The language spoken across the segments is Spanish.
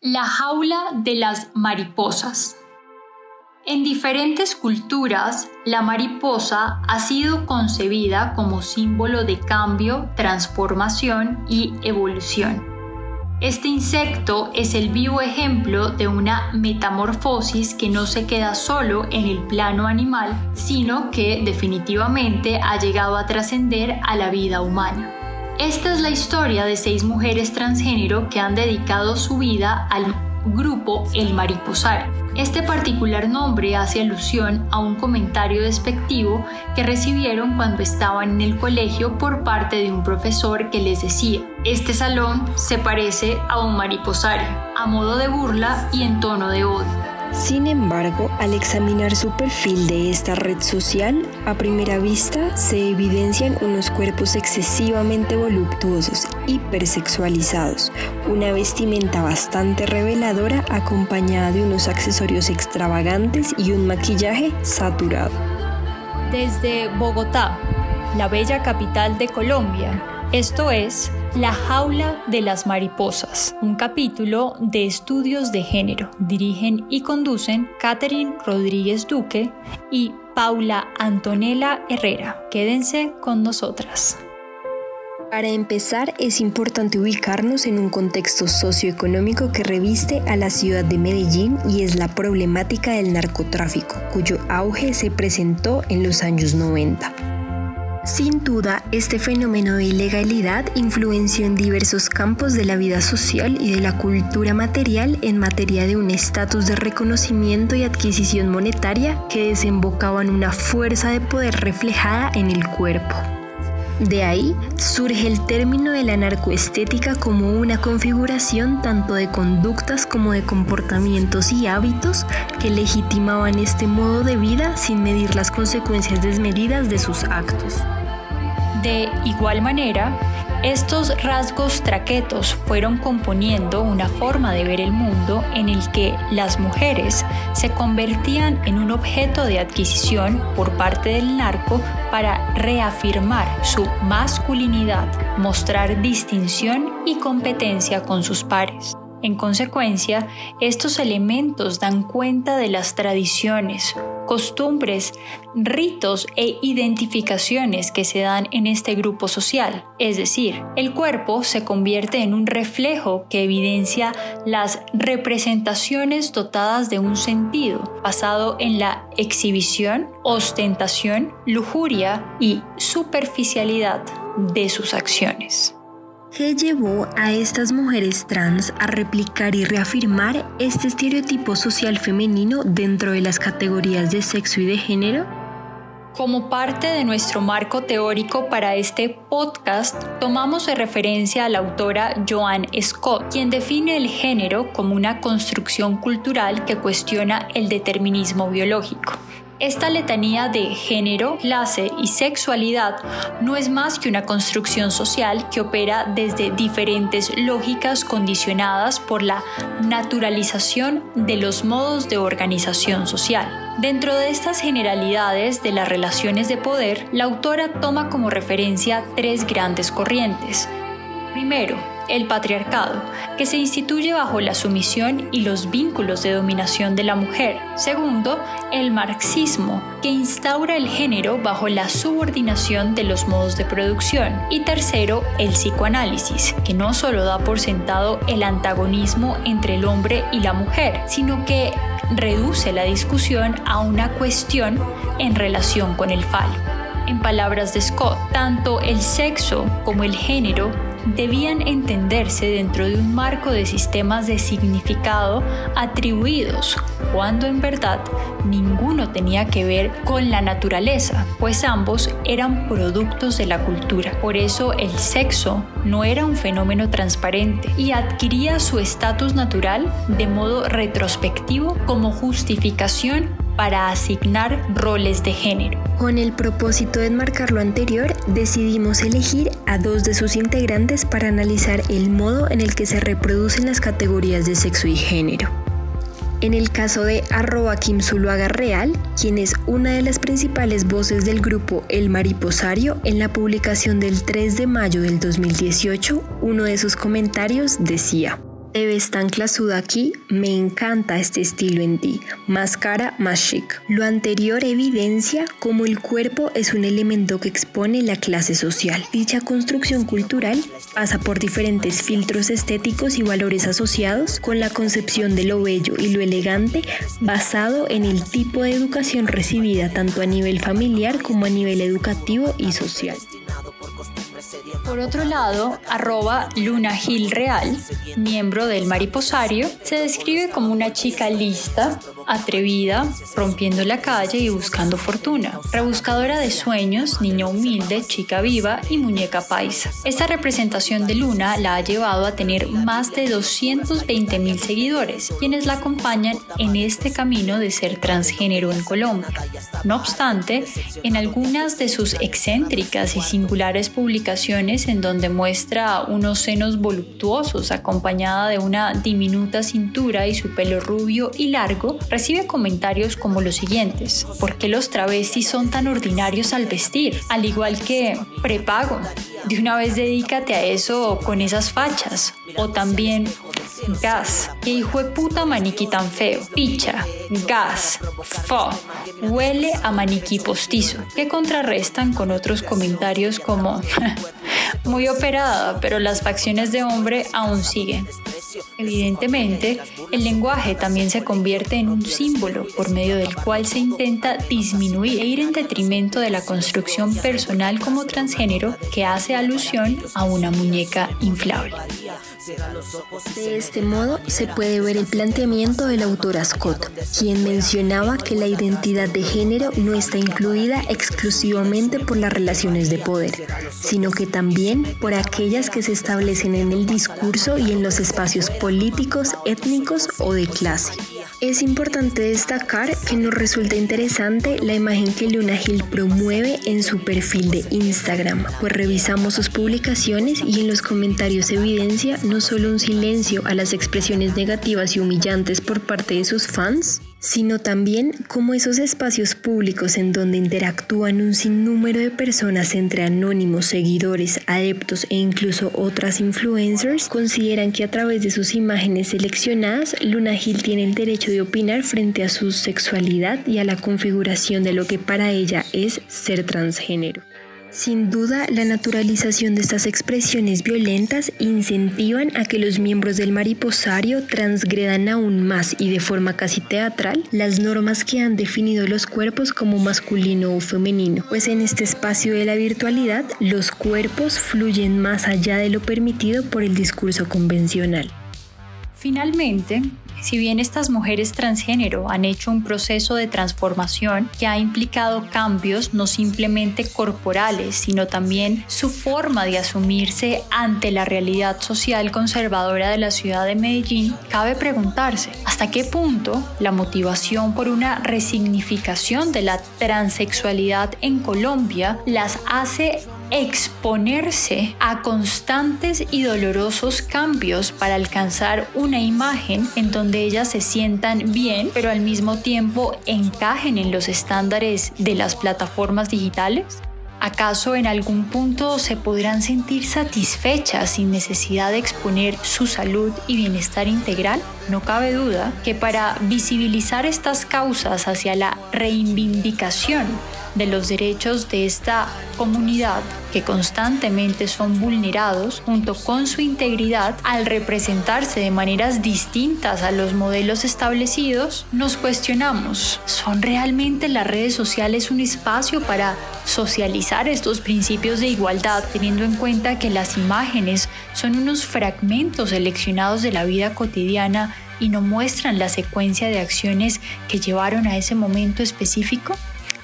La jaula de las mariposas. En diferentes culturas, la mariposa ha sido concebida como símbolo de cambio, transformación y evolución. Este insecto es el vivo ejemplo de una metamorfosis que no se queda solo en el plano animal, sino que definitivamente ha llegado a trascender a la vida humana. Esta es la historia de seis mujeres transgénero que han dedicado su vida al grupo El Mariposario. Este particular nombre hace alusión a un comentario despectivo que recibieron cuando estaban en el colegio por parte de un profesor que les decía, este salón se parece a un mariposario, a modo de burla y en tono de odio. Sin embargo, al examinar su perfil de esta red social, a primera vista se evidencian unos cuerpos excesivamente voluptuosos, hipersexualizados, una vestimenta bastante reveladora acompañada de unos accesorios extravagantes y un maquillaje saturado. Desde Bogotá, la bella capital de Colombia, esto es la jaula de las mariposas, un capítulo de estudios de género. Dirigen y conducen Catherine Rodríguez Duque y Paula Antonella Herrera. Quédense con nosotras. Para empezar, es importante ubicarnos en un contexto socioeconómico que reviste a la ciudad de Medellín y es la problemática del narcotráfico, cuyo auge se presentó en los años 90. Sin duda, este fenómeno de ilegalidad influenció en diversos campos de la vida social y de la cultura material en materia de un estatus de reconocimiento y adquisición monetaria que desembocaban una fuerza de poder reflejada en el cuerpo. De ahí surge el término de la narcoestética como una configuración tanto de conductas como de comportamientos y hábitos que legitimaban este modo de vida sin medir las consecuencias desmedidas de sus actos. De igual manera, estos rasgos traquetos fueron componiendo una forma de ver el mundo en el que las mujeres se convertían en un objeto de adquisición por parte del narco para reafirmar su masculinidad, mostrar distinción y competencia con sus pares. En consecuencia, estos elementos dan cuenta de las tradiciones, costumbres, ritos e identificaciones que se dan en este grupo social. Es decir, el cuerpo se convierte en un reflejo que evidencia las representaciones dotadas de un sentido, basado en la exhibición, ostentación, lujuria y superficialidad de sus acciones. ¿Qué llevó a estas mujeres trans a replicar y reafirmar este estereotipo social femenino dentro de las categorías de sexo y de género? Como parte de nuestro marco teórico para este podcast, tomamos referencia a la autora Joan Scott, quien define el género como una construcción cultural que cuestiona el determinismo biológico. Esta letanía de género, clase y sexualidad no es más que una construcción social que opera desde diferentes lógicas condicionadas por la naturalización de los modos de organización social. Dentro de estas generalidades de las relaciones de poder, la autora toma como referencia tres grandes corrientes. Primero, el patriarcado, que se instituye bajo la sumisión y los vínculos de dominación de la mujer. Segundo, el marxismo, que instaura el género bajo la subordinación de los modos de producción. Y tercero, el psicoanálisis, que no solo da por sentado el antagonismo entre el hombre y la mujer, sino que reduce la discusión a una cuestión en relación con el falo. En palabras de Scott, tanto el sexo como el género debían entenderse dentro de un marco de sistemas de significado atribuidos, cuando en verdad ninguno tenía que ver con la naturaleza, pues ambos eran productos de la cultura. Por eso el sexo no era un fenómeno transparente y adquiría su estatus natural de modo retrospectivo como justificación para asignar roles de género. Con el propósito de enmarcar lo anterior, decidimos elegir a dos de sus integrantes para analizar el modo en el que se reproducen las categorías de sexo y género. En el caso de arroba Kim Zuluaga Real, quien es una de las principales voces del grupo El Mariposario, en la publicación del 3 de mayo del 2018, uno de sus comentarios decía, te ves tan clasuda aquí, me encanta este estilo en ti, más cara, más chic. Lo anterior evidencia cómo el cuerpo es un elemento que expone la clase social. Dicha construcción cultural pasa por diferentes filtros estéticos y valores asociados con la concepción de lo bello y lo elegante basado en el tipo de educación recibida tanto a nivel familiar como a nivel educativo y social. Por otro lado, arroba Luna Gil Real, miembro del Mariposario, se describe como una chica lista, atrevida, rompiendo la calle y buscando fortuna, rebuscadora de sueños, niña humilde, chica viva y muñeca paisa. Esta representación de Luna la ha llevado a tener más de 220 mil seguidores, quienes la acompañan en este camino de ser transgénero en Colombia. No obstante, en algunas de sus excéntricas y singulares publicaciones en donde muestra unos senos voluptuosos acompañada de una diminuta cintura y su pelo rubio y largo, recibe comentarios como los siguientes. ¿Por qué los travestis son tan ordinarios al vestir? Al igual que prepago. De una vez dedícate a eso con esas fachas. O también gas. Qué hijo de puta maniquí tan feo. Picha, gas, fo. Huele a maniquí postizo. Que contrarrestan con otros comentarios como muy operada, pero las facciones de hombre aún siguen. Evidentemente, el lenguaje también se convierte en un símbolo por medio del cual se intenta disminuir e ir en detrimento de la construcción personal como transgénero que hace alusión a una muñeca inflable. De este modo se puede ver el planteamiento del autor Scott, quien mencionaba que la identidad de género no está incluida exclusivamente por las relaciones de poder, sino que también por aquellas que se establecen en el discurso y en los espacios políticos, étnicos o de clase. Es importante destacar que nos resulta interesante la imagen que Luna Gil promueve en su perfil de Instagram, pues revisamos sus publicaciones y en los comentarios evidencia no solo un silencio a las expresiones negativas y humillantes por parte de sus fans, sino también como esos espacios públicos en donde interactúan un sinnúmero de personas entre anónimos, seguidores, adeptos e incluso otras influencers, consideran que a través de sus imágenes seleccionadas, Luna Gil tiene el derecho de opinar frente a su sexualidad y a la configuración de lo que para ella es ser transgénero. Sin duda, la naturalización de estas expresiones violentas incentivan a que los miembros del mariposario transgredan aún más y de forma casi teatral las normas que han definido los cuerpos como masculino o femenino, pues en este espacio de la virtualidad los cuerpos fluyen más allá de lo permitido por el discurso convencional. Finalmente, si bien estas mujeres transgénero han hecho un proceso de transformación que ha implicado cambios no simplemente corporales, sino también su forma de asumirse ante la realidad social conservadora de la ciudad de Medellín, cabe preguntarse hasta qué punto la motivación por una resignificación de la transexualidad en Colombia las hace exponerse a constantes y dolorosos cambios para alcanzar una imagen en donde ellas se sientan bien, pero al mismo tiempo encajen en los estándares de las plataformas digitales? ¿Acaso en algún punto se podrán sentir satisfechas sin necesidad de exponer su salud y bienestar integral? No cabe duda que para visibilizar estas causas hacia la reivindicación de los derechos de esta comunidad que constantemente son vulnerados junto con su integridad al representarse de maneras distintas a los modelos establecidos, nos cuestionamos, ¿son realmente las redes sociales un espacio para socializar estos principios de igualdad teniendo en cuenta que las imágenes son unos fragmentos seleccionados de la vida cotidiana y no muestran la secuencia de acciones que llevaron a ese momento específico?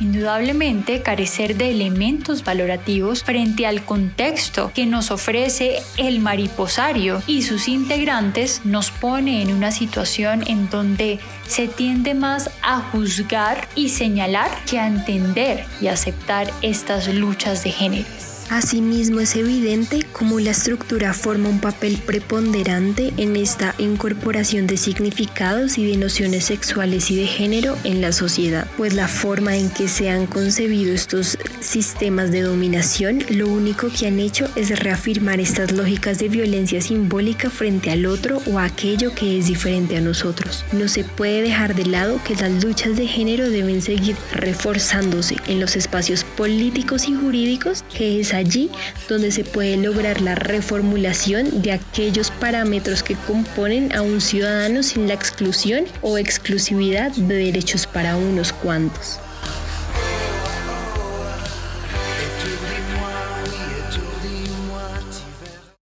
Indudablemente, carecer de elementos valorativos frente al contexto que nos ofrece el mariposario y sus integrantes nos pone en una situación en donde se tiende más a juzgar y señalar que a entender y aceptar estas luchas de género. Asimismo es evidente cómo la estructura forma un papel preponderante en esta incorporación de significados y de nociones sexuales y de género en la sociedad, pues la forma en que se han concebido estos sistemas de dominación lo único que han hecho es reafirmar estas lógicas de violencia simbólica frente al otro o a aquello que es diferente a nosotros. No se puede dejar de lado que las luchas de género deben seguir reforzándose en los espacios políticos y jurídicos que es allí donde se puede lograr la reformulación de aquellos parámetros que componen a un ciudadano sin la exclusión o exclusividad de derechos para unos cuantos.